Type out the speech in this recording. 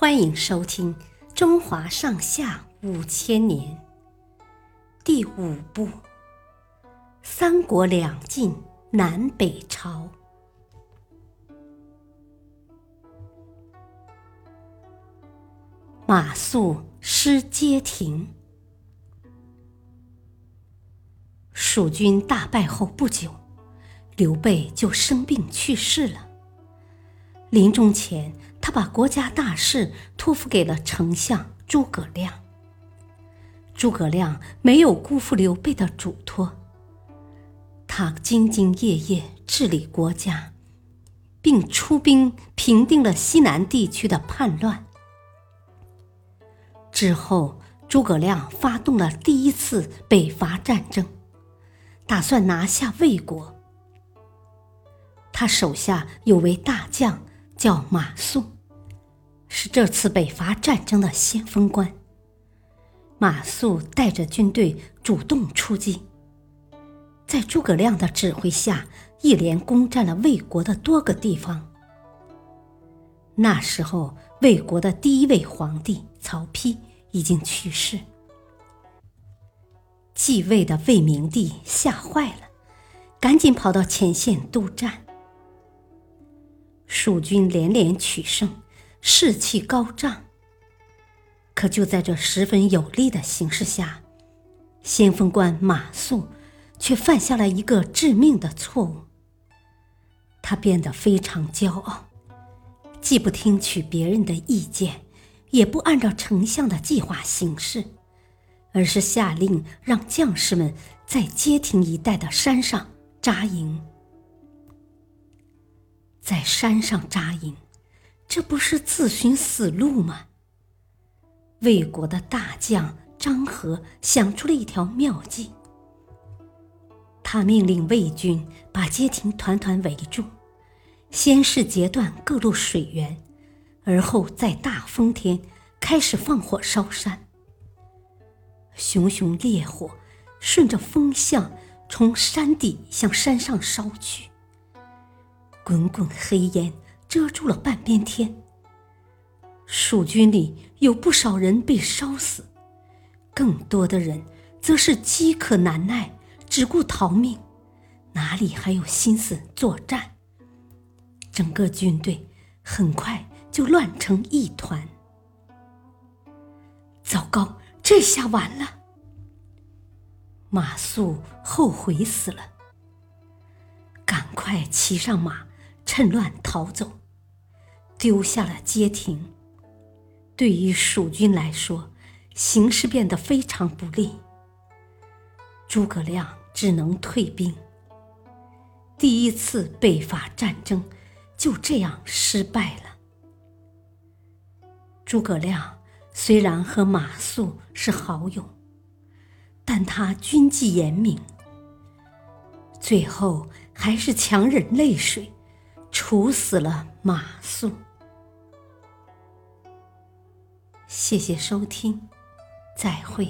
欢迎收听《中华上下五千年》第五部《三国两晋南北朝》。马谡失街亭。蜀军大败后不久，刘备就生病去世了。临终前，他把国家大事托付给了丞相诸葛亮。诸葛亮没有辜负刘备的嘱托，他兢兢业业治理国家，并出兵平定了西南地区的叛乱。之后，诸葛亮发动了第一次北伐战争，打算拿下魏国。他手下有位大将。叫马谡，是这次北伐战争的先锋官。马谡带着军队主动出击，在诸葛亮的指挥下，一连攻占了魏国的多个地方。那时候，魏国的第一位皇帝曹丕已经去世，继位的魏明帝吓坏了，赶紧跑到前线督战。蜀军连连取胜，士气高涨。可就在这十分有利的形势下，先锋官马谡却犯下了一个致命的错误。他变得非常骄傲，既不听取别人的意见，也不按照丞相的计划行事，而是下令让将士们在街亭一带的山上扎营。在山上扎营，这不是自寻死路吗？魏国的大将张合想出了一条妙计。他命令魏军把街亭团团围住，先是截断各路水源，而后在大风天开始放火烧山。熊熊烈火顺着风向从山底向山上烧去。滚滚黑烟遮住了半边天。蜀军里有不少人被烧死，更多的人则是饥渴难耐，只顾逃命，哪里还有心思作战？整个军队很快就乱成一团。糟糕，这下完了！马谡后悔死了，赶快骑上马。趁乱逃走，丢下了街亭。对于蜀军来说，形势变得非常不利。诸葛亮只能退兵。第一次北伐战争就这样失败了。诸葛亮虽然和马谡是好友，但他军纪严明，最后还是强忍泪水。处死了马谡。谢谢收听，再会。